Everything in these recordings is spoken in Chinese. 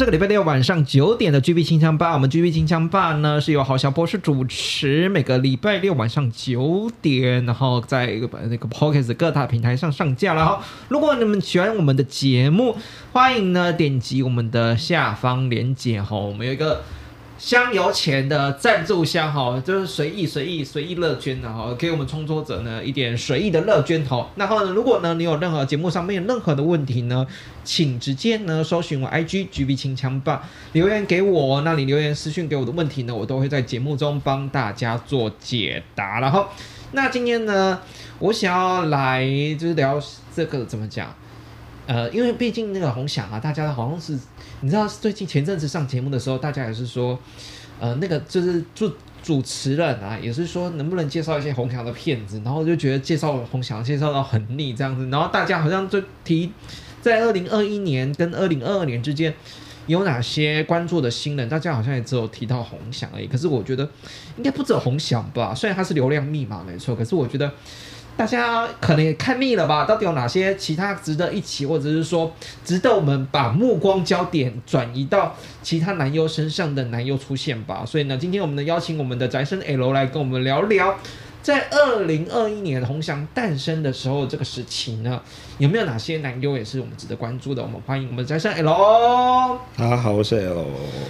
这个礼拜六晚上九点的 GB 清枪吧。我们 GB 清枪吧呢是由郝小博士主持，每个礼拜六晚上九点，然后在那个 p o c k e t 各大平台上上架了。哈，如果你们喜欢我们的节目，欢迎呢点击我们的下方链接哈，我们有一个。香油钱的赞助箱哈，就是随意随意随意乐捐的哈，给我们创作者呢一点随意的乐捐哈。然后呢，如果呢你有任何节目上面任何的问题呢，请直接呢搜寻我 IG GB 清枪吧，留言给我，那你留言私讯给我的问题呢，我都会在节目中帮大家做解答。然后，那今天呢，我想要来就是聊这个怎么讲？呃，因为毕竟那个红翔啊，大家好像是。你知道最近前阵子上节目的时候，大家也是说，呃，那个就是主主持人啊，也是说能不能介绍一些红翔的片子，然后就觉得介绍红翔介绍到很腻这样子，然后大家好像就提在二零二一年跟二零二二年之间有哪些关注的新人，大家好像也只有提到红翔而已。可是我觉得应该不止红翔吧，虽然它是流量密码没错，可是我觉得。大家可能也看腻了吧？到底有哪些其他值得一起，或者是说值得我们把目光焦点转移到其他男优身上的男优出现吧？所以呢，今天我们呢邀请我们的宅生 L 来跟我们聊聊。在二零二一年红翔诞生的时候，这个时期呢，有没有哪些男优也是我们值得关注的？我们欢迎我们的生 L。大家好，我是 L。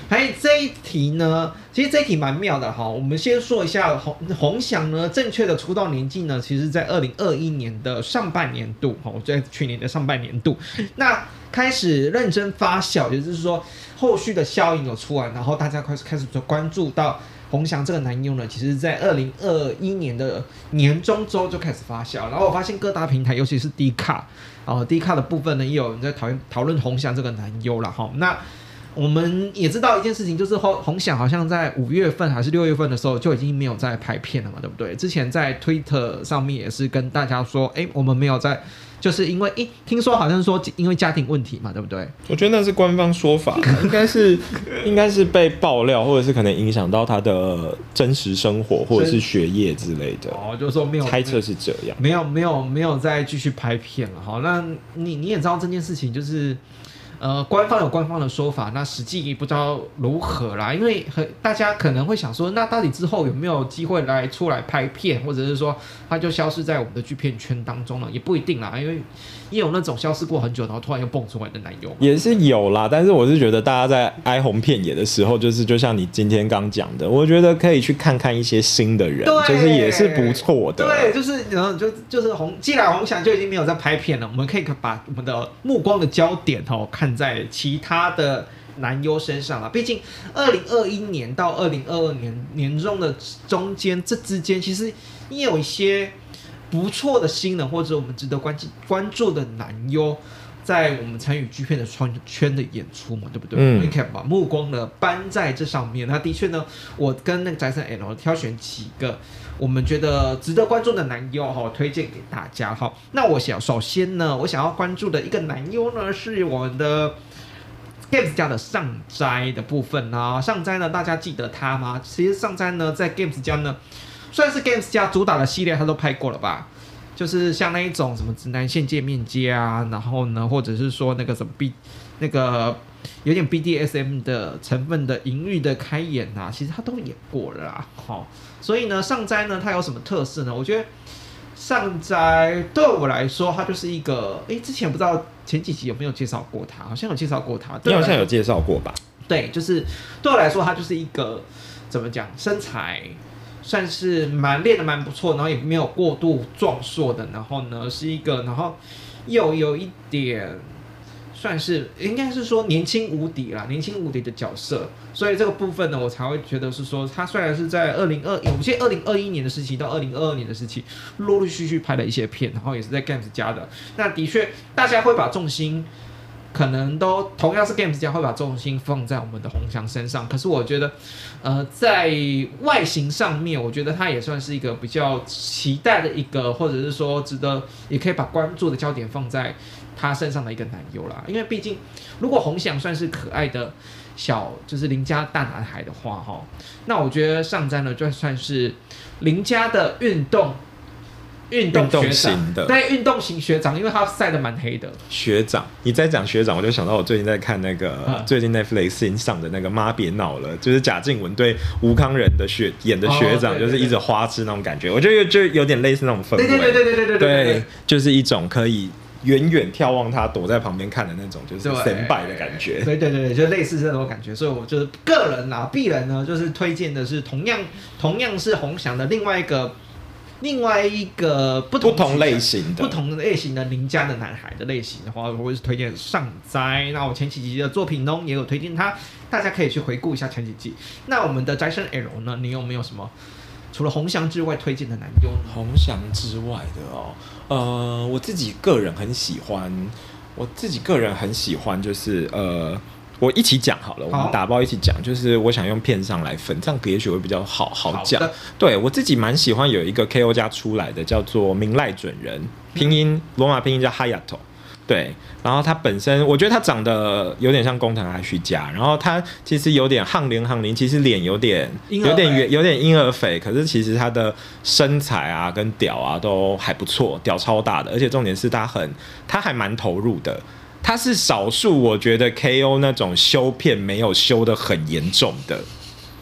哎，这一题呢，其实这一题蛮妙的哈。我们先说一下红红翔呢，正确的出道年纪呢，其实在二零二一年的上半年度哈，在去年的上半年度，那开始认真发酵，也就是说后续的效应有出来，然后大家开始开始关注到。红翔这个男优呢，其实在二零二一年的年中周就开始发酵，然后我发现各大平台，尤其是 D 卡，然后，D 卡的部分呢，也有人在讨论讨论红翔这个男优了哈。那我们也知道一件事情，就是红红翔好像在五月份还是六月份的时候就已经没有在拍片了嘛，对不对？之前在 Twitter 上面也是跟大家说，哎，我们没有在。就是因为，诶，听说好像说因为家庭问题嘛，对不对？我觉得那是官方说法，应该是应该是被爆料，或者是可能影响到他的真实生活或者是学业之类的。哦，就是说没有猜测是这样，没有没有没有再继续拍片了。好，那你你也知道这件事情就是。呃，官方有官方的说法，那实际不知道如何啦。因为很大家可能会想说，那到底之后有没有机会来出来拍片，或者是说他就消失在我们的剧片圈当中了，也不一定啦。因为也有那种消失过很久，然后突然又蹦出来的男优，也是有啦。但是我是觉得大家在哀鸿遍野的时候，就是就像你今天刚讲的，我觉得可以去看看一些新的人，就是也是不错的。对，就是然后就就是红，既然红翔就已经没有在拍片了，我们可以把我们的目光的焦点哦看。在其他的男优身上了，毕竟二零二一年到二零二二年年中的中间，这之间其实也有一些不错的新人，或者我们值得关注关注的男优，在我们参与剧片的圈圈的演出嘛，对不对？嗯，你可以把目光呢搬在这上面。那的确呢，我跟那个宅森 L 挑选几个我们觉得值得关注的男优哈，推荐给大家哈。那我想首先呢，我想要关注的一个男优呢，是我们的 Games 家的上斋的部分啊。上斋呢，大家记得他吗？其实上斋呢，在 Games 家呢，算是 Games 家主打的系列，他都拍过了吧？就是像那一种什么直男线界面接啊，然后呢，或者是说那个什么 B 那个。有点 BDSM 的成分的淫欲的开演啊，其实他都演过了啦。好，所以呢，上斋呢，它有什么特色呢？我觉得上斋对我来说，它就是一个，哎，之前不知道前几集有没有介绍过他，好像有介绍过他，你好像有介绍过吧？对，就是对我来说，他就是一个怎么讲，身材算是蛮练的蛮不错，然后也没有过度壮硕的，然后呢是一个，然后又有一点。算是应该是说年轻无敌啦，年轻无敌的角色，所以这个部分呢，我才会觉得是说，他虽然是在二零二，有些二零二一年的时期到二零二二年的时期，陆陆续续拍了一些片，然后也是在 Games 家的，那的确大家会把重心。可能都同样是 Games 家会把重心放在我们的红翔身上，可是我觉得，呃，在外形上面，我觉得他也算是一个比较期待的一个，或者是说值得也可以把关注的焦点放在他身上的一个男优啦。因为毕竟，如果红翔算是可爱的小，就是邻家大男孩的话，哈，那我觉得上詹呢就算是邻家的运动。运动型的，但运动型学长，因为他晒的蛮黑的。学长，你在讲学长，我就想到我最近在看那个，最近 Netflix 上的那个《妈别闹了》，就是贾静雯对吴康仁的学演的学长，就是一直花痴那种感觉，我觉得就有点类似那种氛围。对对对对对对对。对，就是一种可以远远眺望他躲在旁边看的那种，就是神败的感觉。对对对，就类似这种感觉，所以我就是个人啊，必然呢，就是推荐的是同样同样是红翔的另外一个。另外一个不同类型的、不同类型的邻家的男孩的类型的话，我会是推荐上斋。那我前几集的作品中也有推荐他，大家可以去回顾一下前几集。那我们的斋生 L 呢？你有没有什么除了红翔之外推荐的男优？红翔之外的哦，呃，我自己个人很喜欢，我自己个人很喜欢，就是呃。我一起讲好了，我们打包一起讲，就是我想用片上来分，这样也许会比较好好讲。对我自己蛮喜欢有一个 K O 家出来的，叫做明赖准人，拼音罗马拼音叫 Hayato。对，然后他本身我觉得他长得有点像工藤阿须加，然后他其实有点憨灵憨灵，其实脸有点有点圆，有点婴儿肥，可是其实他的身材啊跟屌啊都还不错，屌超大的，而且重点是他很他还蛮投入的。它是少数，我觉得 K.O. 那种修片没有修的很严重的，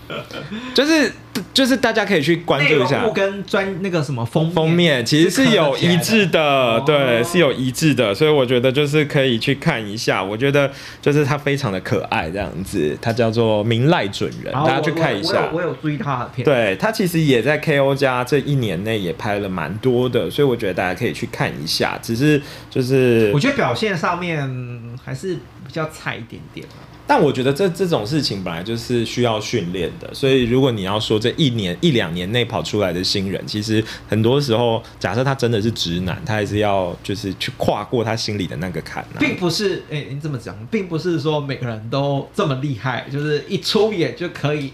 就是就是大家可以去关注一下，跟专那个什么封封面其实是有一致的，对，是有一致的，所以我觉得就是可以去看一下。我觉得就是他非常的可爱，这样子，他叫做明赖准人，大家去看一下。我有追他的片，对他其实也在 K.O. 家这一年内也拍了蛮多的，所以我觉得大家可以去看一下。只是就是我觉得表现上面还是比较差一点点但我觉得这这种事情本来就是需要训练的，所以如果你要说这一年一两年内跑出来的新人，其实很多时候，假设他真的是直男，他还是要就是去跨过他心里的那个坎。并不是，哎，你这么讲，并不是说每个人都这么厉害，就是一出演就可以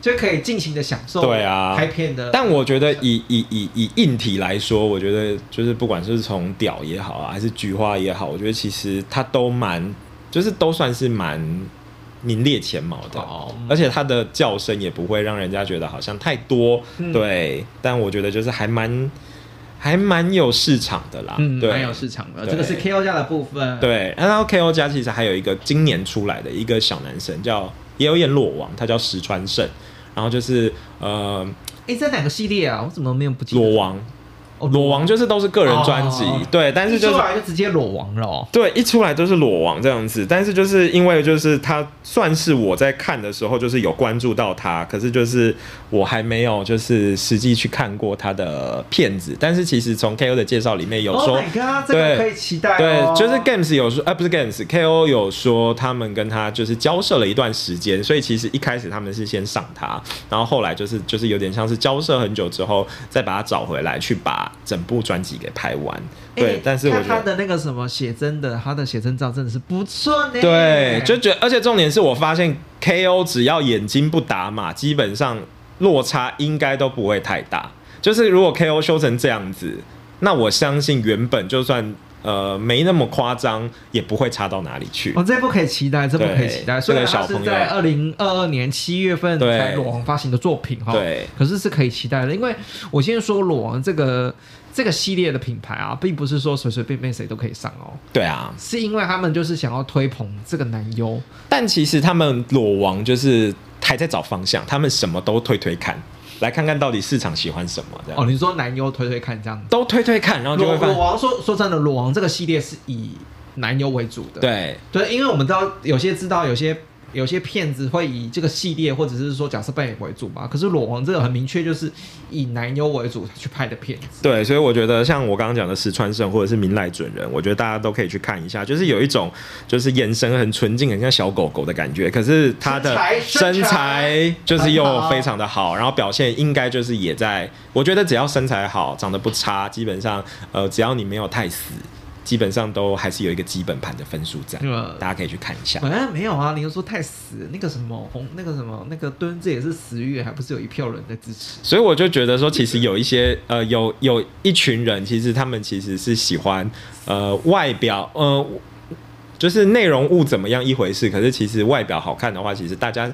就可以尽情的享受对啊拍片的。但我觉得以以以以硬体来说，我觉得就是不管是从屌也好啊，还是菊花也好，我觉得其实他都蛮。就是都算是蛮名列前茅的哦，而且它的叫声也不会让人家觉得好像太多，对。但我觉得就是还蛮还蛮有市场的啦，嗯，蛮有市场的。这个是 K O 家的部分，对。然后 K O 家其实还有一个今年出来的一个小男生，叫也有演裸王，他叫石川胜。然后就是呃，哎，这两个系列啊？我怎么没有不记？裸王。裸王就是都是个人专辑，对，但是就出来就直接裸王了。对，一出来都是裸王这样子，但是就是因为就是他算是我在看的时候就是有关注到他，可是就是我还没有就是实际去看过他的片子。但是其实从 K O 的介绍里面有说，对，可以期待。对，就是 Games 有说，哎，不是 Games，K O 有说他们跟他就是交涉了一段时间，所以其实一开始他们是先上他，然后后来就是就是有点像是交涉很久之后再把他找回来去把。整部专辑给拍完，对，但是我他的那个什么写真的，他的写真照真的是不错呢。对，就觉，而且重点是我发现 K.O. 只要眼睛不打码，基本上落差应该都不会太大。就是如果 K.O. 修成这样子，那我相信原本就算呃没那么夸张，也不会差到哪里去。哦，这部可以期待，这部可以期待。所以他是在二零二二年七月份才裸王发行的作品哈，对，可是是可以期待的，因为我先说裸王这个。这个系列的品牌啊，并不是说随随便便谁都可以上哦。对啊，是因为他们就是想要推捧这个男优，但其实他们裸王就是还在找方向，他们什么都推推看，来看看到底市场喜欢什么。这样哦，你说男优推推看这样，都推推看，然后就会裸王说说真的，裸王这个系列是以男优为主的。对对，因为我们知道有些知道有些。有些片子会以这个系列或者是说角色扮演为主嘛。可是裸王这个很明确就是以男优为主去拍的片子。对，所以我觉得像我刚刚讲的石川胜或者是明濑准人，我觉得大家都可以去看一下，就是有一种就是眼神很纯净，很像小狗狗的感觉。可是他的身材就是又非常的好，然后表现应该就是也在。我觉得只要身材好，长得不差，基本上呃，只要你没有太死。基本上都还是有一个基本盘的分数在，大家可以去看一下。哎，没有啊，你又说太死，那个什么红，那个什么那个蹲，这也是死月，还不是有一票人在支持。所以我就觉得说，其实有一些呃，有有一群人，其实他们其实是喜欢呃外表，呃，就是内容物怎么样一回事，可是其实外表好看的话，其实大家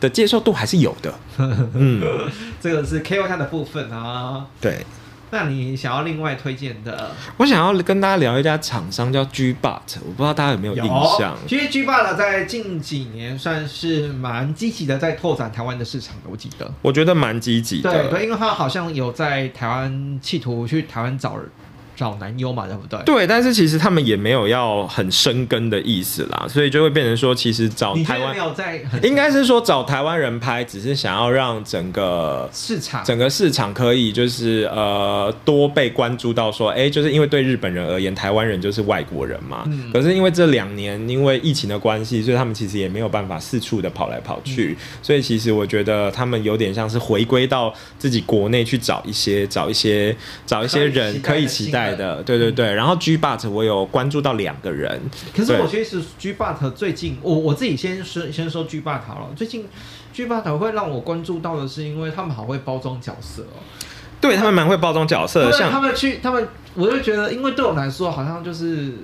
的接受度还是有的。嗯，这个是 K O 它的部分啊。对。那你想要另外推荐的？我想要跟大家聊一家厂商叫 G Bot，我不知道大家有没有印象。其实 G Bot 在近几年算是蛮积极的，在拓展台湾的市场的。我记得，我觉得蛮积极的。对对，因为他好像有在台湾企图去台湾找人。找男优嘛，对不对？对，但是其实他们也没有要很深根的意思啦，所以就会变成说，其实找台湾没有在，应该是说找台湾人拍，只是想要让整个市场，整个市场可以就是呃多被关注到，说哎，就是因为对日本人而言，台湾人就是外国人嘛。嗯。可是因为这两年因为疫情的关系，所以他们其实也没有办法四处的跑来跑去，所以其实我觉得他们有点像是回归到自己国内去找一些找一些找一些人可以期待。的对对对，然后 G But 我有关注到两个人，可是我其实 G But 最近我我自己先说先说 G But 好了，最近 G But 会让我关注到的是，因为他们好会包装角色哦，对他们蛮会包装角色，像他们去他们，我就觉得，因为对我来说，好像就是。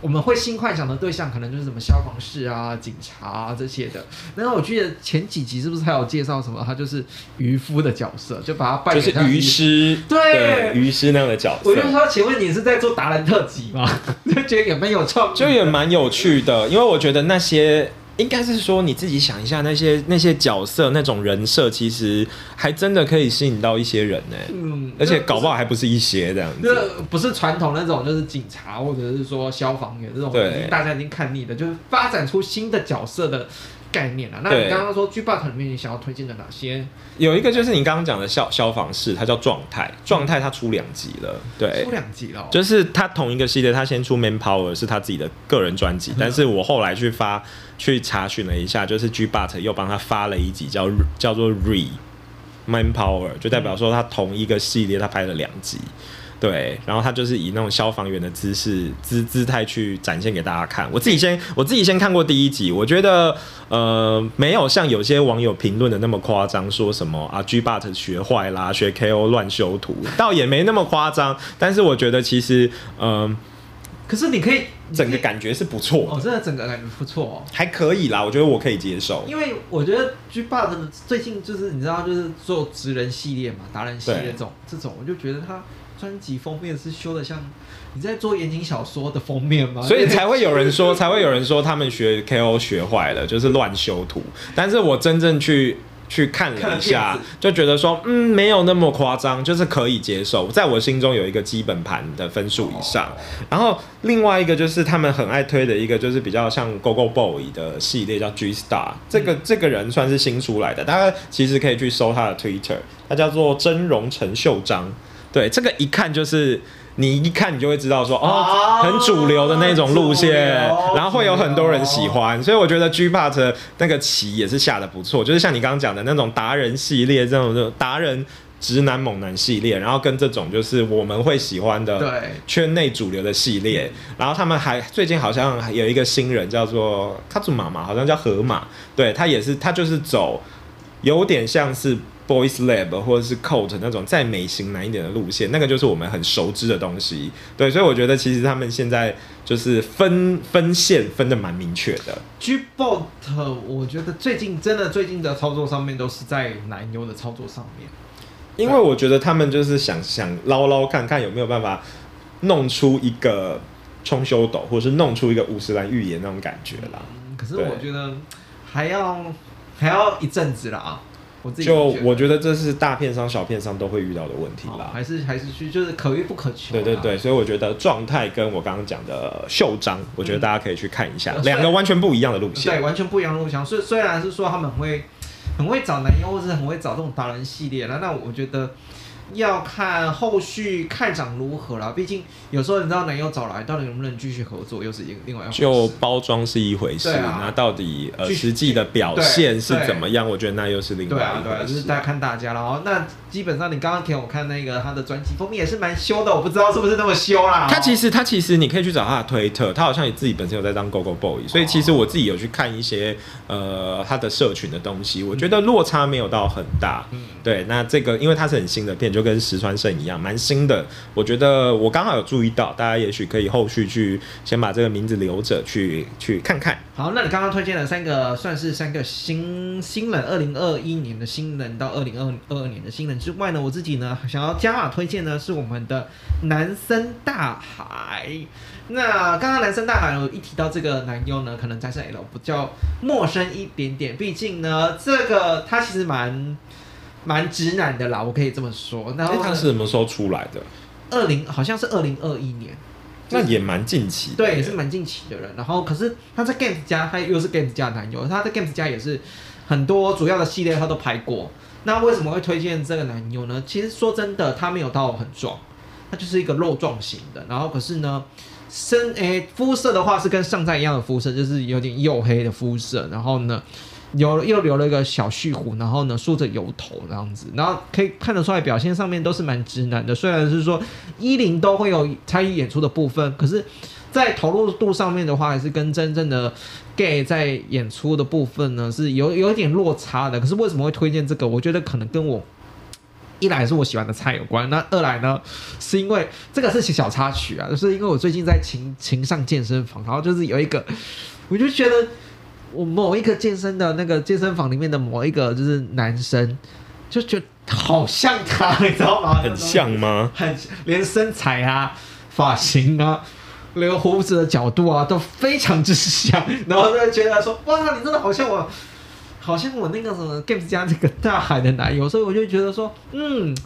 我们会新幻想的对象可能就是什么消防士啊、警察啊这些的。然后我记得前几集是不是还有介绍什么？他就是渔夫的角色，就把他扮成就是渔师，对，渔师那样的角色。我就说，请问你是在做达人特辑吗？就觉得也蛮有创，就也蛮有趣的，因为我觉得那些。应该是说你自己想一下，那些那些角色那种人设，其实还真的可以吸引到一些人呢。嗯，而且搞不好还不是一些这样子。这不是传统那种，就是警察或者是说消防员这种，对，大家已经看腻的，就是发展出新的角色的概念啊。那你刚刚说《G But》里面你想要推荐的哪些？有一个就是你刚刚讲的消消防士，它叫状态，状态它出两集了，对，出两集了。就是它同一个系列，它先出《Man Power》是他自己的个人专辑，但是我后来去发。去查询了一下，就是 G But 又帮他发了一集叫叫做 Re Manpower，就代表说他同一个系列他拍了两集，对，然后他就是以那种消防员的姿势姿姿态去展现给大家看。我自己先我自己先看过第一集，我觉得呃没有像有些网友评论的那么夸张，说什么啊 G But 学坏啦，学 KO 乱修图，倒也没那么夸张。但是我觉得其实嗯。可是你可以，整个感觉是不错哦，真的整个感觉不错哦，还可以啦，我觉得我可以接受。因为我觉得 G b o 最近就是你知道，就是做职人系列嘛，达人系列这种这种，我就觉得他专辑封面是修的像你在做言情小说的封面吗？所以才会有人说，才会有人说他们学 KO 学坏了，就是乱修图。但是我真正去。去看了一下，就觉得说，嗯，没有那么夸张，就是可以接受，在我心中有一个基本盘的分数以上。然后另外一个就是他们很爱推的一个，就是比较像 Go Go Boy 的系列，叫 G Star。这个这个人算是新出来的，大家其实可以去搜他的 Twitter，他叫做真容陈秀章。对，这个一看就是。你一看，你就会知道说，哦，很主流的那种路线，然后会有很多人喜欢，所以我觉得 G Part 那个棋也是下的不错，就是像你刚刚讲的那种达人系列，这种达人直男猛男系列，然后跟这种就是我们会喜欢的圈内主流的系列，然后他们还最近好像有一个新人叫做卡祖玛嘛，好像叫河马，对他也是，他就是走有点像是。Boys Lab 或者是 Coat 那种再美型男一点的路线，那个就是我们很熟知的东西。对，所以我觉得其实他们现在就是分分线分的蛮明确的。G Bot，我觉得最近真的最近的操作上面都是在男优的操作上面，因为我觉得他们就是想想捞捞看看有没有办法弄出一个冲修斗，或者是弄出一个五十岚预言那种感觉啦。可是我觉得还要还要一阵子了啊。我自己就我觉得这是大片商、小片商都会遇到的问题啦。好还是还是去就是可遇不可求。对对。对，所以我觉得状态跟我刚刚讲的袖章，我觉得大家可以去看一下，嗯两个完全不一样的路对，完全不一样的路线。虽虽然是说他们很会很会找男优，或是很会找这种达人系列那，那我觉得要看后续看涨如何啦。毕竟有时候你知道男友找来，到底能不能继续合作，又是一个另外一回事。就包装是一回事，啊那到底呃实际的表现是怎么样？我觉得那又是另外对啊，对啊，一回事。就是大家看大家了哦。那基本上你刚刚给我看那个他的专辑封面也是蛮修的，我不知道是不是那么修啦。他其实实他其实你可以去找他的推特，他好像也自己本身有在当 Go Go Boy，所以其实我自己有去看一些呃他的社群的东西，我觉得落差没有到很大。嗯对，那这个因为它是很新的片，就就跟石川胜一样，蛮新的。我觉得我刚好有注意到，大家也许可以后续去先把这个名字留着，去去看看。好，那你刚刚推荐了三个，算是三个新新人，二零二一年的新人到二零二二年的新人之外呢，我自己呢想要加码推荐呢是我们的南森大海。那刚刚南森大海有一提到这个男优呢，可能在是 L 比较陌生一点点，毕竟呢这个他其实蛮蛮直男的啦，我可以这么说。然哎、后他是什么时候出来的？二零好像是二零二一年。那也蛮近期的。对，也是蛮近期的人。然后，可是他在 Games 家，他又是 Games 家的男友，他在 Games 家也是很多主要的系列他都拍过。那为什么会推荐这个男友呢？其实说真的，他没有到很壮，他就是一个肉壮型的。然后可是呢，身诶肤色的话是跟上在一样的肤色，就是有点黝黑的肤色。然后呢，有又留了一个小蓄胡，然后呢梳着油头这样子，然后可以看得出来表现上面都是蛮直男的。虽然是说一零都会有参与演出的部分，可是，在投入度上面的话，还是跟真正的 gay 在演出的部分呢是有有一点落差的。可是为什么会推荐这个？我觉得可能跟我。一来是我喜欢的菜有关，那二来呢，是因为这个是小插曲啊，就是因为我最近在情情上健身房，然后就是有一个，我就觉得我某一个健身的那个健身房里面的某一个就是男生，就觉得好像他，你知道吗？很像吗？很连身材啊、发型啊、留胡子的角度啊都非常之像，然后就觉得说哇，你真的好像我，好像我那个什么 Games 家那个大海的男友，所以我就觉得说，嗯。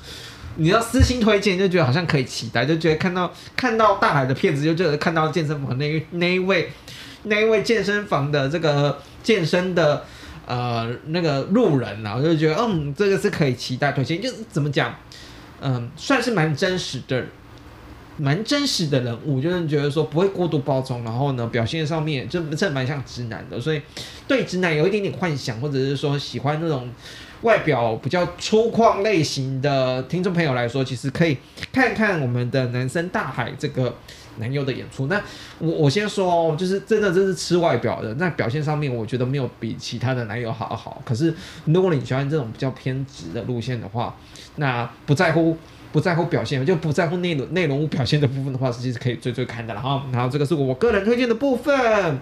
你要私心推荐，就觉得好像可以期待，就觉得看到看到大海的片子，就觉得看到健身房那一那一位那一位健身房的这个健身的呃那个路人啊，我就觉得嗯，这个是可以期待推荐，就是怎么讲，嗯，算是蛮真实的，蛮真实的人物，就是觉得说不会过度包装，然后呢表现上面就真的蛮像直男的，所以对直男有一点点幻想，或者是说喜欢那种。外表比较粗犷类型的听众朋友来说，其实可以看看我们的男生大海这个男优的演出。那我我先说哦，就是真的这是吃外表的，那表现上面我觉得没有比其他的男友好好。可是如果你喜欢这种比较偏执的路线的话，那不在乎不在乎表现，就不在乎内容内容物表现的部分的话，其实可以追追看的了哈。然后这个是我个人推荐的部分。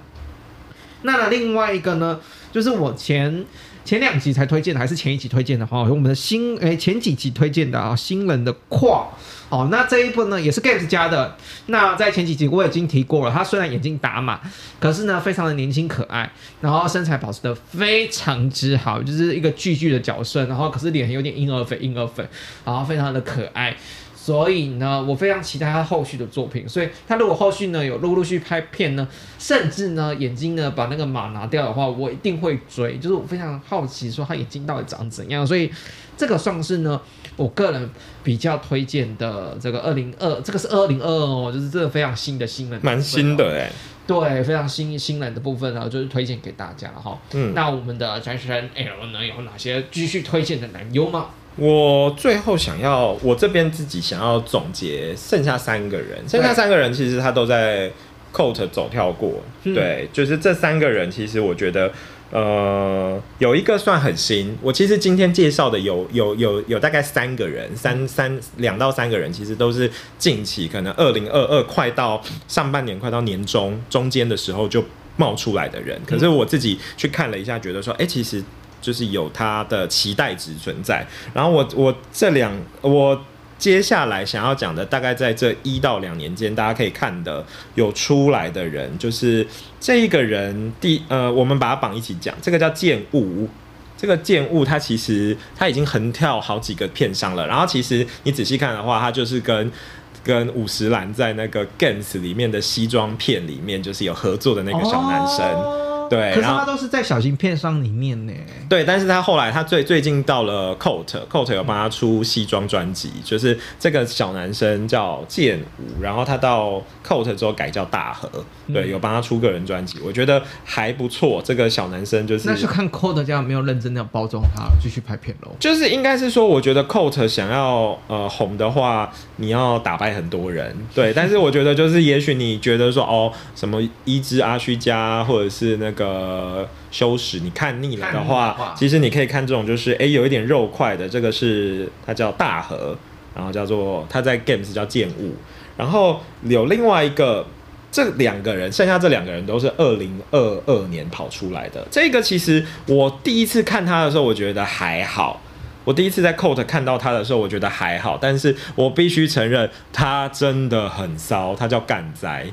那另外一个呢，就是我前前两集才推荐的，还是前一集推荐的哈？有我们的新诶、前几集推荐的啊，新人的跨哦，那这一部呢也是 Games 家的。那在前几集我已经提过了，他虽然眼睛打码，可是呢非常的年轻可爱，然后身材保持的非常之好，就是一个巨巨的角色，然后可是脸有点婴儿肥婴儿肥，然后非常的可爱。所以呢，我非常期待他后续的作品。所以他如果后续呢有陆陆续拍片呢，甚至呢眼睛呢把那个码拿掉的话，我一定会追。就是我非常好奇说他眼睛到底长怎样。所以这个算是呢我个人比较推荐的这个二零二，这个是二零二二哦，就是这个非常新的新人，蛮新的。哎、对，非常新新人的部分呢，就是推荐给大家了哈。嗯，那我们的宅神 L 呢有哪些继续推荐的男优吗？我最后想要，我这边自己想要总结，剩下三个人，剩下三个人其实他都在 Coat 走跳过，嗯对，就是这三个人，其实我觉得。呃，有一个算很新，我其实今天介绍的有有有有大概三个人，三三两到三个人，其实都是近期可能二零二二快到上半年快到年中中间的时候就冒出来的人。可是我自己去看了一下，觉得说，哎、其实就是有他的期待值存在。然后我我这两我接下来想要讲的，大概在这一到两年间，大家可以看的有出来的人，就是这一个人第呃，我们把它绑一起讲，这个叫剑雾。这个剑物它其实它已经横跳好几个片商了，然后其实你仔细看的话，它就是跟跟五十岚在那个 Gans 里面的西装片里面就是有合作的那个小男生。对，可是他都是在小型片商里面呢。对，但是他后来他最最近到了 Coat，Coat 有帮他出西装专辑，就是这个小男生叫剑舞，然后他到 Coat 之后改叫大河，对，有帮他出个人专辑，我觉得还不错。这个小男生就是那是看 Coat 这样没有认真的包装他，继续拍片喽。就是应该是说，我觉得 Coat 想要呃红的话，你要打败很多人，对。但是我觉得就是也许你觉得说哦，什么一之阿虚加或者是那个。呃，修饰你看腻了的话，其实你可以看这种，就是哎，有一点肉块的，这个是它叫大河，然后叫做它在 Games 叫剑舞，然后有另外一个，这两个人，剩下这两个人都是二零二二年跑出来的。这个其实我第一次看他的时候，我觉得还好。我第一次在 Coat 看到他的时候，我觉得还好，但是我必须承认，他真的很骚，他叫干灾。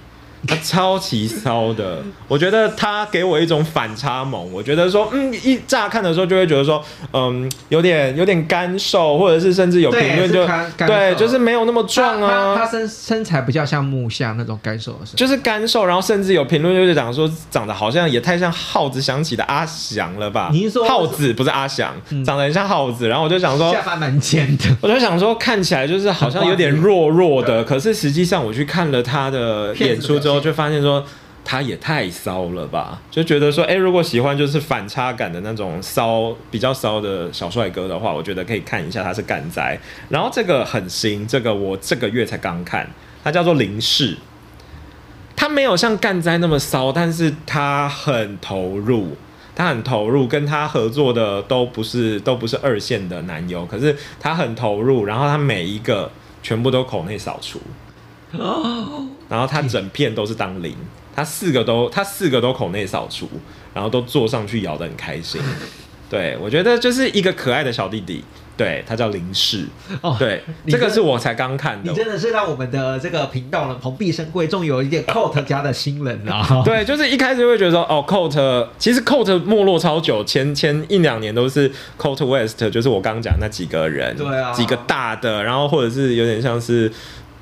他超级骚的，我觉得他给我一种反差萌。我觉得说，嗯，一乍看的时候就会觉得说，嗯，有点有点干瘦，或者是甚至有评论就对，就是没有那么壮啊。他身身材比较像木下那种干瘦的，就是干瘦。然后甚至有评论就是讲说，长得好像也太像耗子想起的阿翔了吧？你是说耗子不是阿翔，长得很像耗子。然后我就想说，下巴蛮尖的。我就想说，看起来就是好像有点弱弱的，可是实际上我去看了他的演出。之后就发现说他也太骚了吧，就觉得说，哎，如果喜欢就是反差感的那种骚，比较骚的小帅哥的话，我觉得可以看一下他是干仔。然后这个很新，这个我这个月才刚看，他叫做林氏，他没有像干仔那么骚，但是他很投入，他很投入，跟他合作的都不是都不是二线的男优，可是他很投入，然后他每一个全部都口内扫除。哦，然后他整片都是当零，他四个都他四个都口内扫除，然后都坐上去咬的很开心。对我觉得就是一个可爱的小弟弟，对他叫林氏。哦，对，这个是我才刚看的。你真的是让我们的这个频道呢蓬荜生辉，终于有一点 Coat 家的新人了。对，就是一开始会觉得说，哦，Coat 其实 Coat 没落超久，前前一两年都是 Coat West，就是我刚刚讲那几个人，对啊，几个大的，然后或者是有点像是。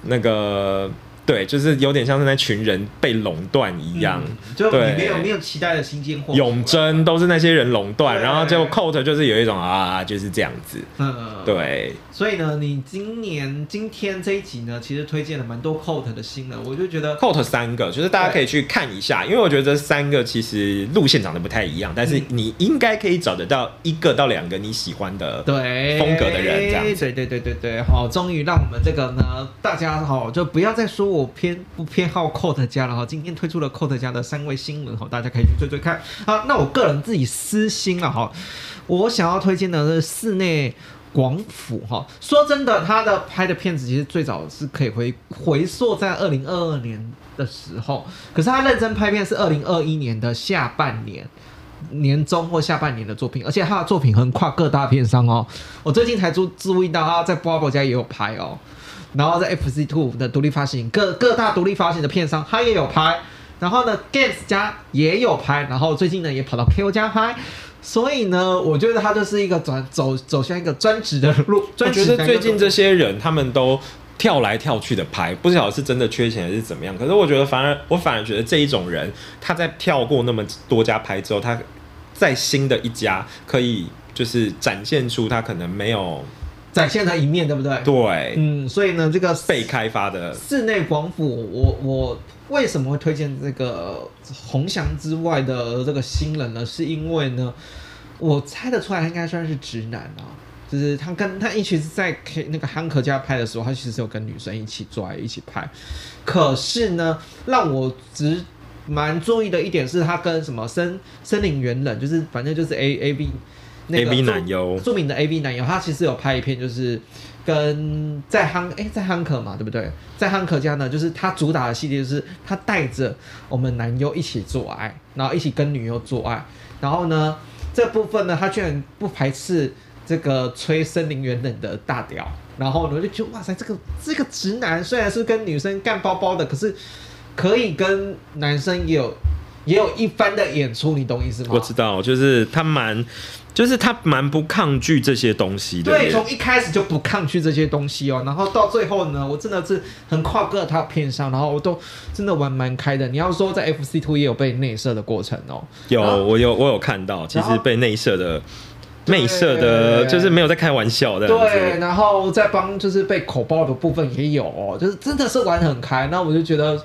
那个对，就是有点像是那群人被垄断一样，就你没有没有期待的新鲜货。永贞都是那些人垄断，然后就 Coat 就是有一种啊，就是这样子。嗯，对。所以呢，你今年今天这一集呢，其实推荐了蛮多 Coat 的新人，我就觉得 Coat 三个，就是大家可以去看一下，因为我觉得这三个其实路线长得不太一样，但是你应该可以找得到一个到两个你喜欢的对风格的人，这样。对对对对对，好，终于让我们这个呢，大家好。就不要再说我我偏不偏好 Coat 家了哈，今天推出了 Coat 家的三位新闻哈，大家可以去追追看。好，那我个人自己私心了哈，我想要推荐的是室内广府哈。说真的，他的拍的片子其实最早是可以回回溯在二零二二年的时候，可是他认真拍片是二零二一年的下半年年中或下半年的作品，而且他的作品横跨各大片商哦。我最近才注注意到他在 Bobo 家也有拍哦。然后在 FC Two 的独立发行，各各大独立发行的片商他也有拍，然后呢 Games 家也有拍，然后最近呢也跑到 KO 家拍，所以呢，我觉得他就是一个转走走向一个专职的路。我觉得最近这些人他们都跳来跳去的拍，不晓得是真的缺钱还是怎么样。可是我觉得反而我反而觉得这一种人，他在跳过那么多家拍之后，他在新的一家可以就是展现出他可能没有。展现他一面，对不对？对，嗯，所以呢，这个被开发的室内广府，我我为什么会推荐这个红翔之外的这个新人呢？是因为呢，我猜得出来他应该算是直男啊，就是他跟他一起在 K 那个汉克家拍的时候，他其实有跟女生一起做一起拍，可是呢，让我只蛮注意的一点是他跟什么森森林猿人，就是反正就是 A A B。A V 男优，著名的 A V 男优，他其实有拍一片，就是跟在汉哎在汉克嘛，对不对？在汉克家呢，就是他主打的系列，就是他带着我们男优一起做爱，然后一起跟女优做爱，然后呢这部分呢，他居然不排斥这个吹森林原冷的大屌，然后呢我就觉得哇塞，这个这个直男虽然是跟女生干包包的，可是可以跟男生也有也有一番的演出，你懂意思吗？我知道，就是他蛮。就是他蛮不抗拒这些东西的。对，从一开始就不抗拒这些东西哦，然后到最后呢，我真的是很跨各他片上，然后我都真的玩蛮开的。你要说在 F C Two 也有被内射的过程哦，有，我有，我有看到，其实被内射的。内射的，就是没有在开玩笑的。对，然后在帮就是被口爆的部分也有哦，就是真的是玩很开。那我就觉得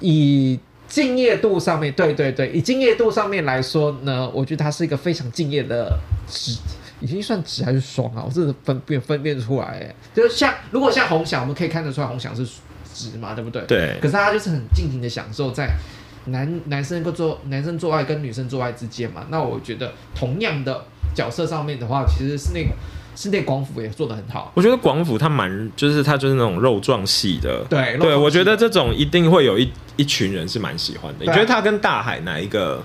以敬业度上面，对对对，以敬业度上面来说呢，我觉得他是一个非常敬业的直，已经算直还是双啊？我真的分辨分辨出来，就是像如果像红翔，我们可以看得出来红翔是直嘛，对不对？对。可是他就是很尽情的享受在男男生做男生做爱跟女生做爱之间嘛。那我觉得同样的。角色上面的话，其实是那个室内广府也做的很好。我觉得广府他蛮，就是他就是那种肉状系的。对对，我觉得这种一定会有一一群人是蛮喜欢的。你觉得他跟大海哪一个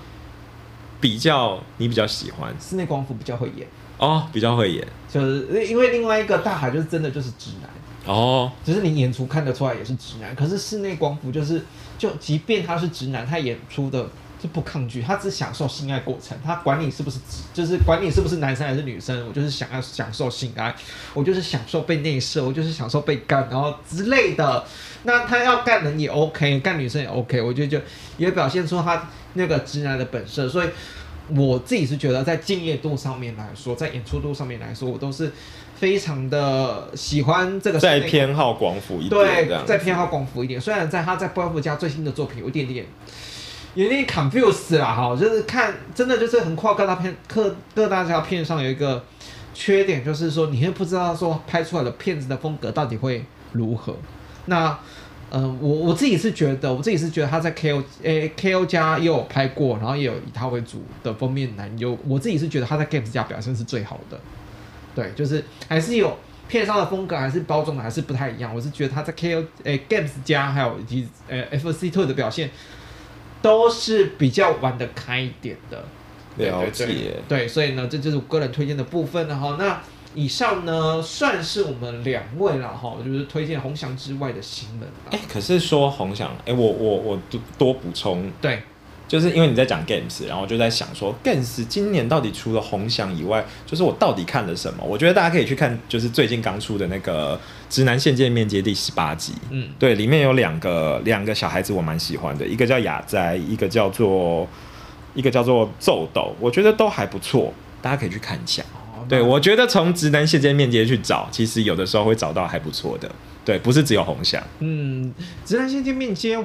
比较？你比较喜欢？室内广府比较会演哦，比较会演，就是因为另外一个大海就是真的就是直男哦，只是你演出看得出来也是直男。可是室内广府就是，就即便他是直男，他演出的。就不抗拒，他只享受性爱过程，他管你是不是，就是管你是不是男生还是女生，我就是想要享受性爱，我就是享受被内射，我就是享受被干，然后之类的。那他要干人也 OK，干女生也 OK，我觉得就也表现出他那个直男的本色。所以我自己是觉得，在敬业度上面来说，在演出度上面来说，我都是非常的喜欢这个。再偏好广府一点，对，再偏好广府一点。虽然在他在波夫家最新的作品有一点点。有点 confuse 啦，哈，就是看真的就是横跨各大片各各大家片上有一个缺点，就是说你会不知道说拍出来的片子的风格到底会如何。那呃，我我自己是觉得，我自己是觉得他在 K O 诶 K O 家也有拍过，然后也有以他为主的封面男优，我自己是觉得他在 Games 家表现是最好的。对，就是还是有片上的风格，还是包装的还是不太一样。我是觉得他在 K O 诶 Games 家还有以及呃 F C Two 的表现。都是比较玩得开一点的，了解。对，所以呢，这就是我个人推荐的部分了哈。那以上呢，算是我们两位了哈，就是推荐红翔之外的新人。哎，可是说红翔，哎，我我我多多补充，对。就是因为你在讲 games，然后我就在想说，games 今年到底除了红翔以外，就是我到底看了什么？我觉得大家可以去看，就是最近刚出的那个《直男现见面接》第十八集。嗯，对，里面有两个两个小孩子，我蛮喜欢的，一个叫雅哉，一个叫做一个叫做奏斗，我觉得都还不错，大家可以去看一下。对，我觉得从直男线接面接去找，其实有的时候会找到还不错的。对，不是只有红翔。嗯，直男线接面接，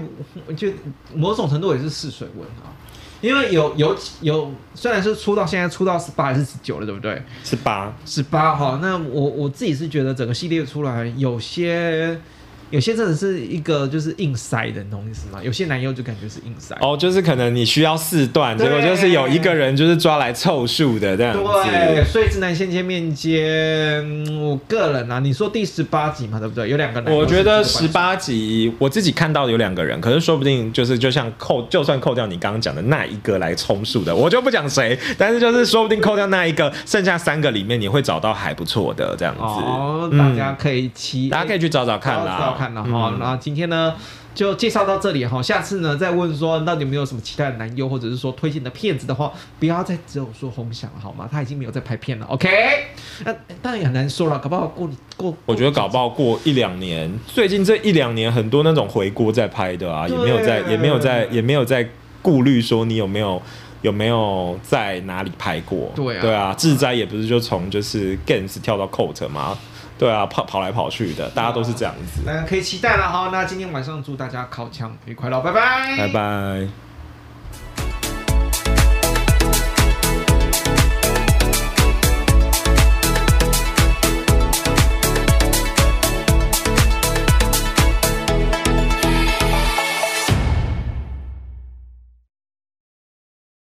我觉得某种程度也是试水温啊，因为有有有，虽然是出到现在出到十八还是十九了，对不对？十八，十八哈。那我我自己是觉得整个系列出来有些。有些真的是一个就是硬塞的，懂意思吗？有些男优就感觉是硬塞哦，就是可能你需要四段，结果就是有一个人就是抓来凑数的这样子。对，所以直男先见面接，我个人啊，你说第十八集嘛，对不对？有两个男，我觉得十八集我自己看到有两个人，可是说不定就是就像扣，就算扣掉你刚刚讲的那一个来充数的，我就不讲谁，但是就是说不定扣掉那一个，剩下三个里面你会找到还不错的这样子。哦，大家可以期，大家可以去找找看啦。看了哈，那今天呢就介绍到这里哈。下次呢再问说到底有没有什么其他的男优或者是说推荐的片子的话，不要再只有说红翔了好吗？他已经没有在拍片了。OK，那当然也很难说了，搞不好过过，我觉得搞不好过一两年，最近这一两年很多那种回锅在拍的啊，也没有在也没有在也没有在顾虑说你有没有有没有在哪里拍过。对啊，对啊，志哉也不是就从就是 Games 跳到 Coat 吗？对啊，跑跑来跑去的，大家都是这样子。那可以期待了哈。那今天晚上祝大家烤枪愉快喽，拜拜，拜拜。